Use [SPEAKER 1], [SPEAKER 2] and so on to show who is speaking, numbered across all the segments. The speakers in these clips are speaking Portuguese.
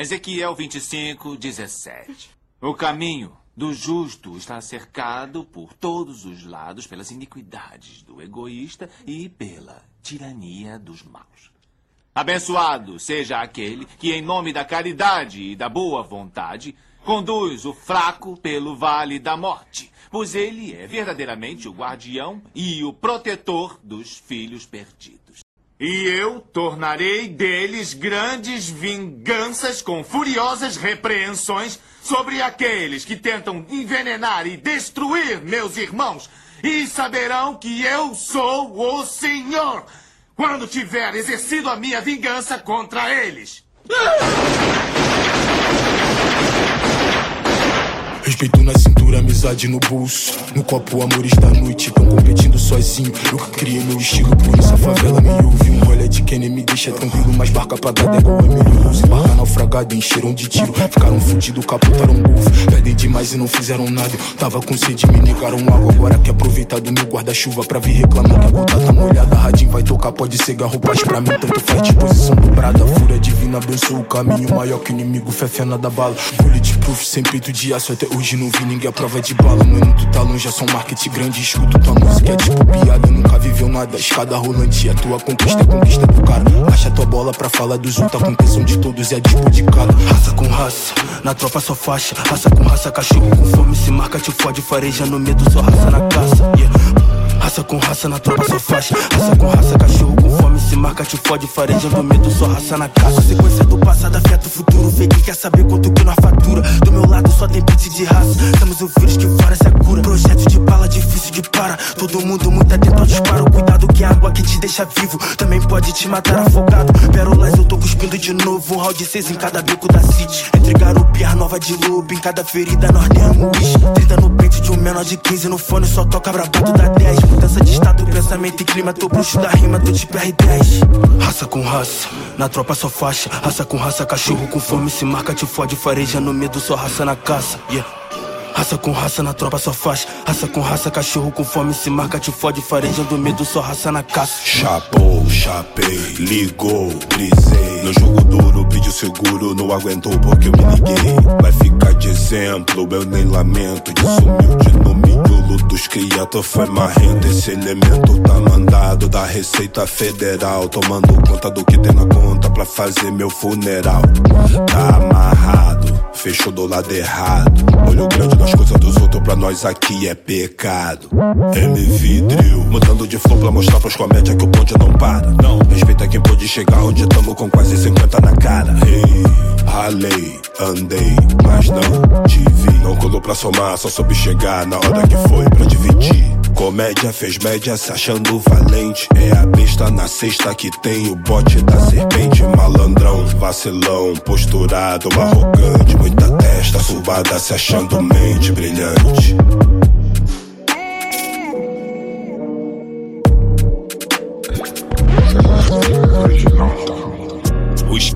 [SPEAKER 1] Ezequiel 25, 17. O caminho do justo está cercado por todos os lados pelas iniquidades do egoísta e pela tirania dos maus. Abençoado seja aquele que, em nome da caridade e da boa vontade, conduz o fraco pelo vale da morte, pois ele é verdadeiramente o guardião e o protetor dos filhos perdidos. E eu tornarei deles grandes vinganças com furiosas repreensões sobre aqueles que tentam envenenar e destruir meus irmãos. E saberão que eu sou o Senhor quando tiver exercido a minha vingança contra eles.
[SPEAKER 2] Respeito na cintura, amizade no bolso. No copo, amores da noite, tão competindo sozinho. Eu que criei meu estilo, por isso a favela me ouve. Um olha de Kenny me deixa tranquilo, mas barca apagada é igual Emily Rose. Barca naufragada, encheram de tiro. Ficaram fudidos, capotaram golfe. Perdem demais e não fizeram nada. Tava com sede, me negaram água. Agora que aproveitar do meu guarda-chuva pra vir reclamar que a gota tá molhada. Radinho vai tocar, pode ser garroupagem pra mim. Tanto faz disposição dobrada. Fúria divina abençoa o caminho maior que o inimigo. Fé fena da bala. Bulletproof, sem peito de aço até Hoje não vi ninguém a prova de bala, mano. Tu tá longe, é só um marketing grande. Escuto tua música, é tipo piada. Nunca viveu nada, escada rolante. A tua conquista é conquista do cara. Acha tua bola pra falar dos outros. A contenção de todos é dispo de Raça com raça, na tropa só faixa. Raça com raça, cachorro com fome. Se marca, te fode, fareja no medo, só raça na caça. Yeah. Raça com raça, na tropa só faixa. Raça com raça, cachorro com fome. Se marca, te fode, fareja no medo, só raça na caça. Sequência do passado, afeta o futuro. Fake quer saber quanto que nós fatura. Do meu lado só tem beat de raça. Estamos o vírus que fora essa cura. Projeto de bala, difícil de para. Todo mundo muito atento ao disparo. Cuidado que a água que te deixa vivo também pode te matar afogado. Pérolas, eu tô cuspindo de novo. Um round 6 em cada beco da city. Entre garupiar nova de lobo. Em cada ferida nós derramos bicho. 30 no peito de um menor de 15 no fone. Só toca brabado da 10. Mudança de estado, pensamento e clima. Tô bruxo da rima, tô tipo R10. Raça com raça, na tropa só faixa. Raça com raça, cachorro com fome. Se marca, te fode, fareja no medo, só raça na caça. Yeah. Raça com raça na tropa só faz. Raça com raça, cachorro com fome. Se marca, te fode, fareja do medo, só raça na caça.
[SPEAKER 3] Chapou, chapei, ligou, brisei. No jogo duro, pediu seguro, não aguentou porque eu me liguei. Vai ficar de exemplo, eu nem lamento. Disso humilde no miolo dos criados foi marrento. Esse elemento tá mandado da Receita Federal. Tomando conta do que tem na conta pra fazer meu funeral. Tá amarrado, fechou do lado errado. Olho grande nas coisas dos outros, pra nós aqui é pecado. MV Drill, mudando de flow pra mostrar pros comédia que o bonde não para. Não, respeita quem pôde chegar onde tamo com quase 50 na cara. Hey, ralei, andei, mas não te vi. Não colou pra somar, só soube chegar na hora que foi pra dividir. Comédia fez média se achando valente. É a besta na sexta que tem o bote da serpente. Malandrão, vacilão, posturado, arrogante. Muita testa subada se achando mente brilhante.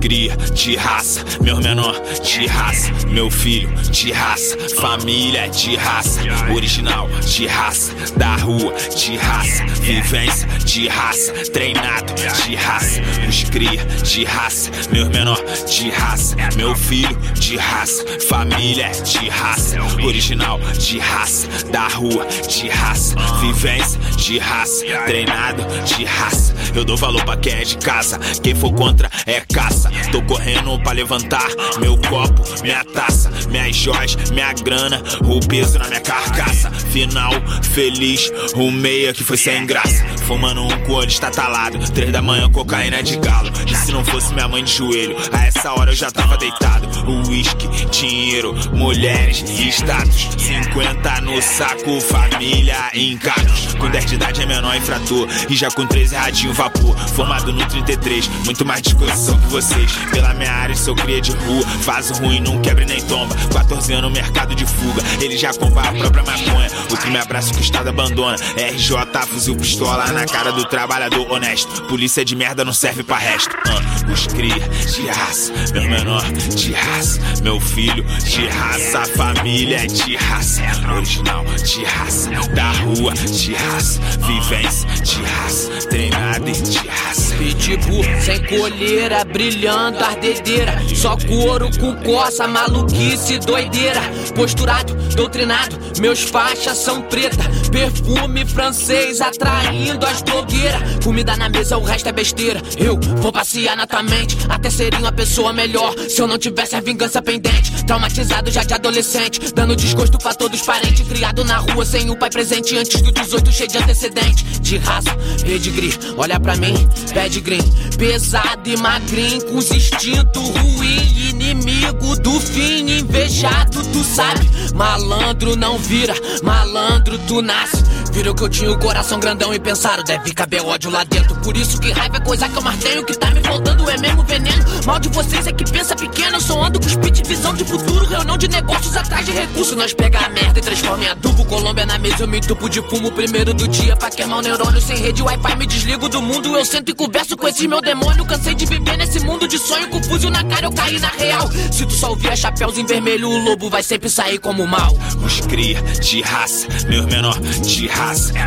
[SPEAKER 4] Cria de raça, meu menor de raça, meu filho de raça, família de raça, original de raça, da rua de raça, vivência de raça, treinado de raça, os cria de raça, meu menor de raça, meu filho de raça, família de raça, original de raça, da rua de raça, vivência de raça, treinado de raça. Eu dou valor pra quem é de casa, quem for contra é caça. Tô correndo pra levantar meu copo, minha taça, minhas joias, minha grana, o peso na minha carcaça. Final feliz, o meia que foi sem graça. Fumando um com olho estatalado, três da manhã, cocaína de galo. E se não fosse minha mãe de joelho, a essa hora eu já tava deitado. Uísque, dinheiro, mulheres e status. 50 no saco, família em carros. Com 10 de idade é menor infrator. E já com 13 radinho vapor. Formado no 33, muito mais disposição que vocês. Pela minha área, sou cria de rua. Vaso ruim, não quebra nem tomba. 14 anos, mercado de fuga. Ele já compra a própria maconha. Outro me abraça que o Estado abandona. RJ, fuzil, pistola na cara do trabalhador honesto. Polícia de merda não serve pra resto. Uh, os cria de raça, meu menor de raça. Meu filho de raça, família é de raça. Original de raça, da rua de raça. Vivência de raça, treinado e de raça.
[SPEAKER 5] Pitbull sem colheira brilhante olhando ardedeira. Só couro com coça, maluquice, doideira. Posturado, doutrinado, meus faixas são preta. Perfume francês atraindo as blogueiras. Comida na mesa, o resto é besteira. Eu vou passear na tua mente até seria uma pessoa melhor. Se eu não tivesse a vingança pendente, traumatizado já de adolescente, dando desgosto pra todos os parentes. Criado na rua sem o pai presente antes do 18, cheio de antecedente. De raça, pedigree, olha pra mim, pedigree. Pesado e magrinho, com os instintos ruim. Inimigo do fim, invejado, tu sabe. Malandro não vira, malandro tu nasce. Viram que eu tinha o coração grandão e pensaram, deve caber ódio lá dentro. Por isso que raiva é coisa que eu mais tenho. Que tá me faltando é mesmo veneno. Mal de vocês é que pensa pequeno. Eu só ando com speed, visão de futuro, reunião de negócios atrás de recursos. Nós pega a merda e transforma em adubo. Colômbia na mesa, eu me entupo de fumo. Primeiro do dia pra queimar o neurônio sem rede. Wi-Fi me desligo do mundo. Eu sento e converso com esse meu demônio. Cansei de viver nesse mundo de sonho. Confuso na cara, eu caí na real. Se tu só ouvir chapéus em vermelho, o lobo vai sempre sair como mal.
[SPEAKER 4] Os cria de raça, meus menor de raça,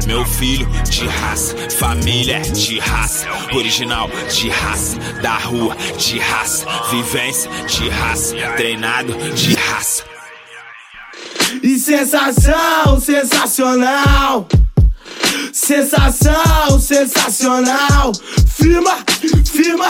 [SPEAKER 4] meu filho de raça, família de raça, original de raça, da rua de raça, vivência de raça, treinado de raça.
[SPEAKER 6] E sensação, sensacional. Sensação, sensacional. Firma, firma.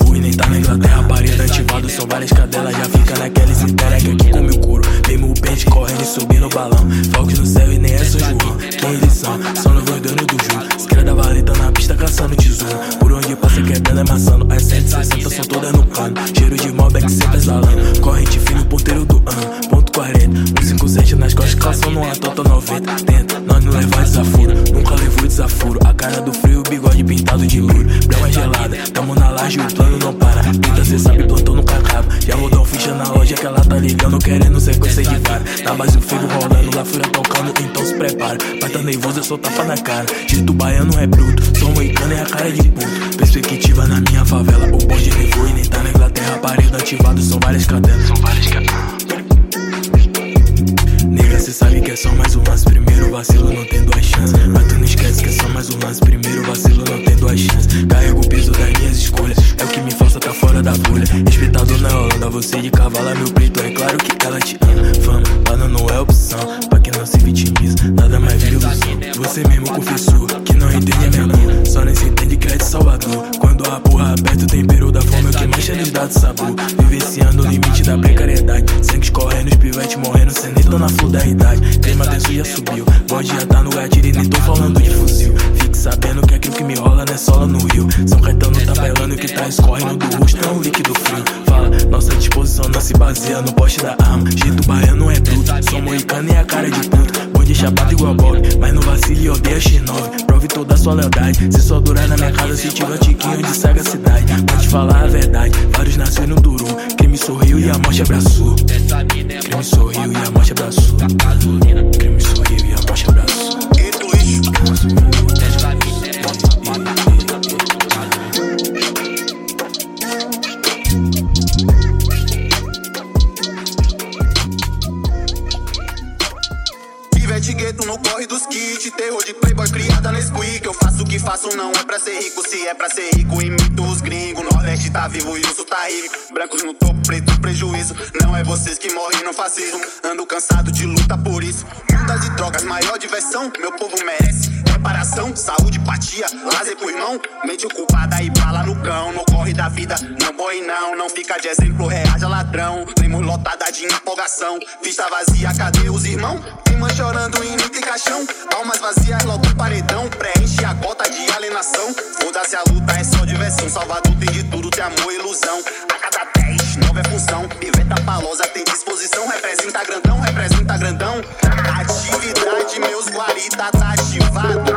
[SPEAKER 7] são várias cadelas. Já fica naquela e se entera. Que aqui come o couro. Mesmo o pente correndo e subindo o balão. Fox no céu e nem é São João. Quem eles são? São novos donos do jogo. Esquerda da valeta na pista caçando tesouro. Por onde passa quebrando é maçando. As 160 são todas no cano. Cheiro de é que sempre exalando. Corrente fino, ponteiro do ano. Ponto 40. 157 nas costas, calção numa tota 90. Tenta, nós não levar desaforo. Nunca levou desaforo. A cara do frio, o bigode pintado de louro. Brama gelada, tamo na laje, o plano não para. Tenta, cê sabe, plantão nunca acaba. Já um ficha na loja que ela tá ligando, querendo sequência de vara. Na base o ferro rolando, lá fura tocando, então se prepara. Vai tá nervoso, é só tapa na cara. Dito baiano é bruto, sou moicano é a cara de puto. Perspectiva na minha favela, o bonde levou e nem tá na Inglaterra. Parede ativado, são várias cadenas. São várias. Nega, cê sabe que é só mais um lance. Primeiro vacilo, não tem duas chances. Mas tu não esquece que é só mais um lance. Primeiro vacilo, não tem duas chances. Carrego o peso das minhas escolhas. É o que me força, tá fora da folha. Respeitador na Holanda, você de cavalo é meu preto. É claro que ela te ama. Fama, bana não é opção. Pra quem não se vitimiza, nada mais vira. Você mesmo confessou que não entende a minha cor. Só nem se entende Salvador. Quando a porra aperta o tempero da fome, é o que mais nos dá de sabor. Vivenciando o limite da precariedade. Sangue escorrendo, os pivetes morrendo, cê nem na flor da idade. Clima denso já subiu. Bode já tá no gatilho e nem tô falando de fuzil. Fique sabendo que aquilo que me rola não é sola no rio. São Caetano tá bailando que tá escorrendo do rosto, é um líquido frio. Fala, nossa disposição não se baseia no poste da arma. Jeito baiano é bruto, sou moicano e a cara de puto. Bonde chapado igual Bob, mas não vacile e odeia X9. Prove toda a sua lealdade. Se só durar na minha casa, se tiver um tiquinho de sagacidade. Pode falar a verdade, vários nasceram no duro. Crime sorriu e a morte abraçou. Crime sorriu e a morte abraçou. Crime sorriu e a morte abraçou.
[SPEAKER 8] Gueto no corre dos kits. Terror de playboy criada nesse quick Eu faço o que faço, não é pra ser rico. Se é pra ser rico, imito os gringos. Nordeste tá vivo e o sul tá rico. Brancos no topo, preto prejuízo. Não é vocês que morrem no fascismo. Ando cansado de luta por isso. Mundas e drogas, maior diversão. Meu povo merece reparação. Saúde, empatia, lazer pro irmão. Mente ocupada e bala no cão. No corre da vida, não boi não. Não fica de exemplo, reaja ladrão. Lemos lotada de empolgação. Vista vazia, cadê os irmãos? chorando em nita e caixão. Almas vazias logo paredão. Preenche a cota de alienação. Foda-se a luta, é só diversão. Salvador tem de tudo, tem amor e ilusão. A cada 10, 9 é função. Iveta Palosa tem disposição. Representa grandão, representa grandão. Atividade, meus guarita tá ativado.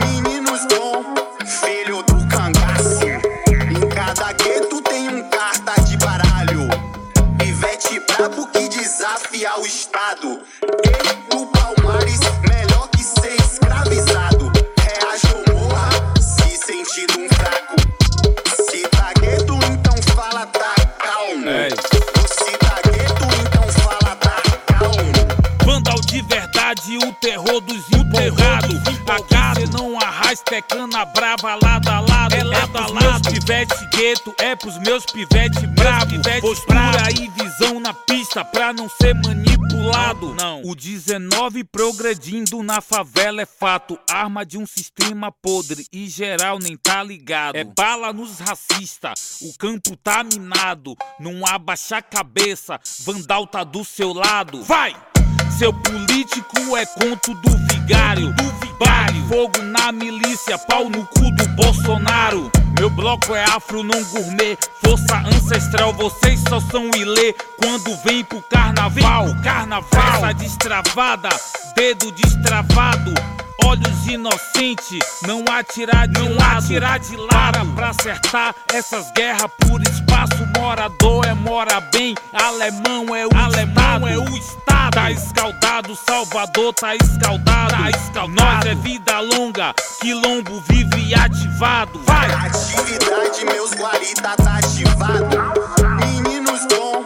[SPEAKER 8] Meninos bom, filho do cangaço. Em cada gueto tem um carta de baralho. Ivete brabo que estado. E do Palmares, melhor que ser escravizado. Reage ou morra, se sentindo um fraco. Se tá gueto, então fala, tá calmo.
[SPEAKER 9] É.
[SPEAKER 8] Se tá gueto, então fala, tá calmo.
[SPEAKER 9] Vandal de verdade, o terror dos empolgados. Aqui cê não arrasta, é cana brava, lado a lado. É lado a lado. pivete gueto, é pros meus pivete bravo. Postura e visão na pista pra não ser manipulado. Não, o 19 progredindo na favela é fato. Arma de um sistema podre e geral nem tá ligado. É bala nos racistas, o campo tá minado. Não abaixa a cabeça, Vandal tá do seu lado. Vai! Seu político é conto do vigário, do vigário. Fogo na milícia, pau no cu do Bolsonaro. Meu bloco é afro, não gourmet. Força ancestral, vocês só são ilê quando vem pro carnaval. Carnaval, essa destravada, dedo destravado. Olhos inocentes, não atirar de não lado, atirar de lado pra acertar essas guerras por espaço. Morador é mora bem, alemão é o alemão estado. é o estado. Tá escaldado, Salvador tá escaldado. Tá escaldado. Nós é vida longa, quilombo vive ativado. Vai!
[SPEAKER 8] Atividade, meus guarita tá ativado. Meninos bom,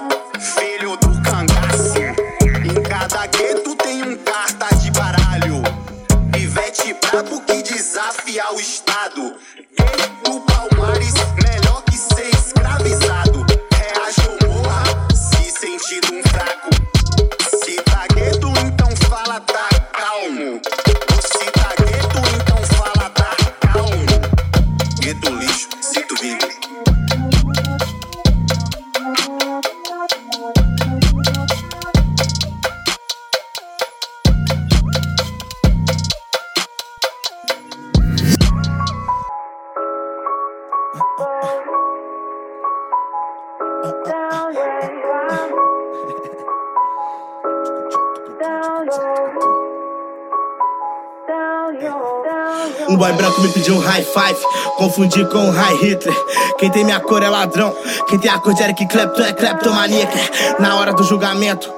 [SPEAKER 6] me pediu um high five, confundi com um high Hitler. Quem tem minha cor é ladrão, quem tem a cor de Eric Clapton é kleptomaníaca. Na hora do julgamento,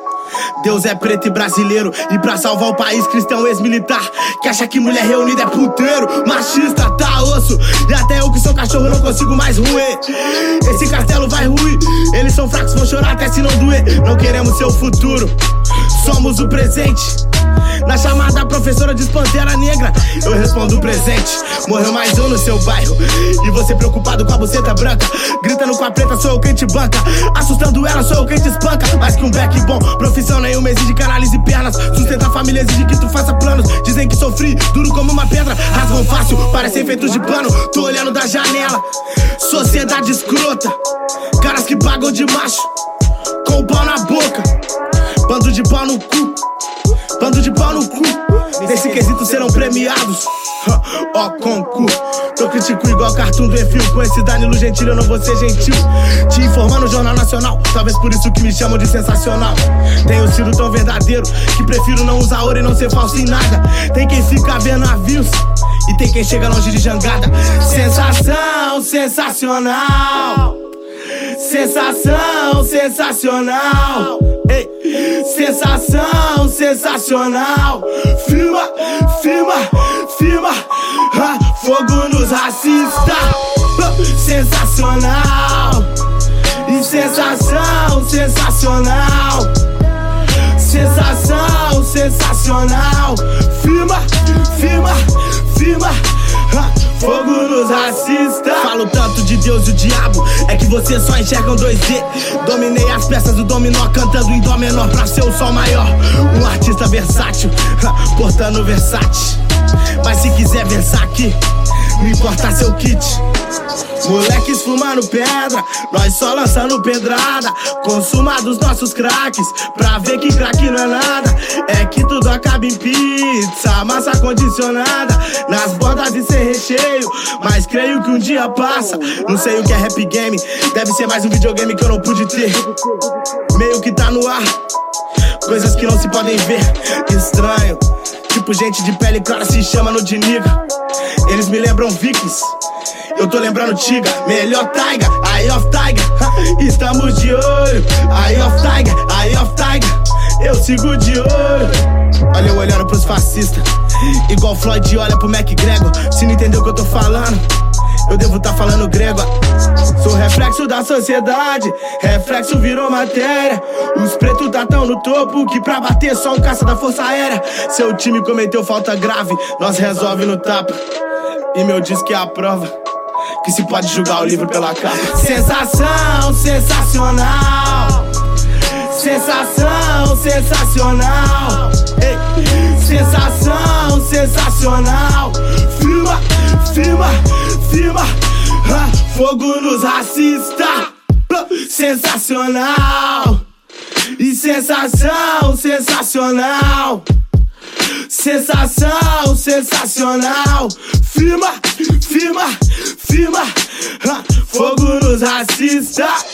[SPEAKER 6] Deus é preto e brasileiro. E pra salvar o país, cristão ex-militar. Que acha que mulher reunida é puteiro. Machista, tá osso. E até eu que sou cachorro não consigo mais ruer. Esse castelo vai ruir. Eles são fracos, vão chorar até se não doer. Não queremos seu futuro. Somos o presente. Na chamada, professora diz Pantera Negra. Eu respondo presente. Morreu mais um no seu bairro. E você preocupado com a buceta branca. Gritando com a preta, sou eu quem te banca. Assustando ela, sou eu quem te espanca. Mais que um back bom, profissão nenhuma exige que analise pernas. Sustenta a família, exige que tu faça planos. Dizem que sofri, duro como uma pedra. Rasgam fácil, parecem feitos de pano. Tô olhando da janela. Sociedade escrota. Caras que pagam de macho. Com o pau na boca. Bando de pau no cu. Bando de pau no cu. Nesse quesito serão premiados. Ó, com cu. Eu critico igual cartoon do Enfio. Com esse Danilo Gentili eu não vou ser gentil. Te informar no Jornal Nacional. Talvez por isso que me chamam de sensacional. Tenho sido tão verdadeiro que prefiro não usar ouro e não ser falso em nada. Tem quem fica vendo navios. E tem quem chega longe de jangada. Sensação, sensacional. Sensação, sensacional. Ei, sensação, sensacional. Firma, firma, firma. Ah, fogo nos racistas. Sensacional. E sensação, sensacional. Sensação, sensacional. Firma, firma, firma. Fogo nos racistas. Falo tanto de Deus e o diabo. É que você só enxerga um 2D. Dominei as peças do dominó, cantando em dó menor pra ser o sol maior. Um artista versátil, portando versátil. Mas se quiser versar aqui, não importa seu kit. Moleques fumando pedra, nós só lançando pedrada. Consuma dos nossos craques, pra ver que craque não é nada. É que tudo acaba em pizza, massa condicionada. Nas bordas e sem recheio, mas creio que um dia passa. Não sei o que é rap game, deve ser mais um videogame que eu não pude ter. Meio que tá no ar, coisas que não se podem ver. Estranho, tipo gente de pele clara se chama no de nigga. Eles me lembram vikings. Eu tô lembrando Tiga, melhor Taiga, Eye of Tiger. Estamos de olho, Eye of Tiger, Eye of Tiger. eu sigo de olho. Olha eu olhando pros fascistas, igual Floyd olha pro McGregor. Se não entendeu o que eu tô falando, eu devo tá falando grego. Sou reflexo da sociedade, reflexo virou matéria. Os pretos tá tão no topo que pra bater só um caça da força aérea. Seu time cometeu falta grave, nós resolve no tapa. E meu disco é a prova que se pode julgar o livro pela capa. Sensação sensacional. Sensação sensacional. Ei. Sensação sensacional. Firma, firma, Ah, fogo nos racistas. Sensacional. E sensação sensacional. Sensação sensacional. Firma, firma, firma. Fogo nos racistas.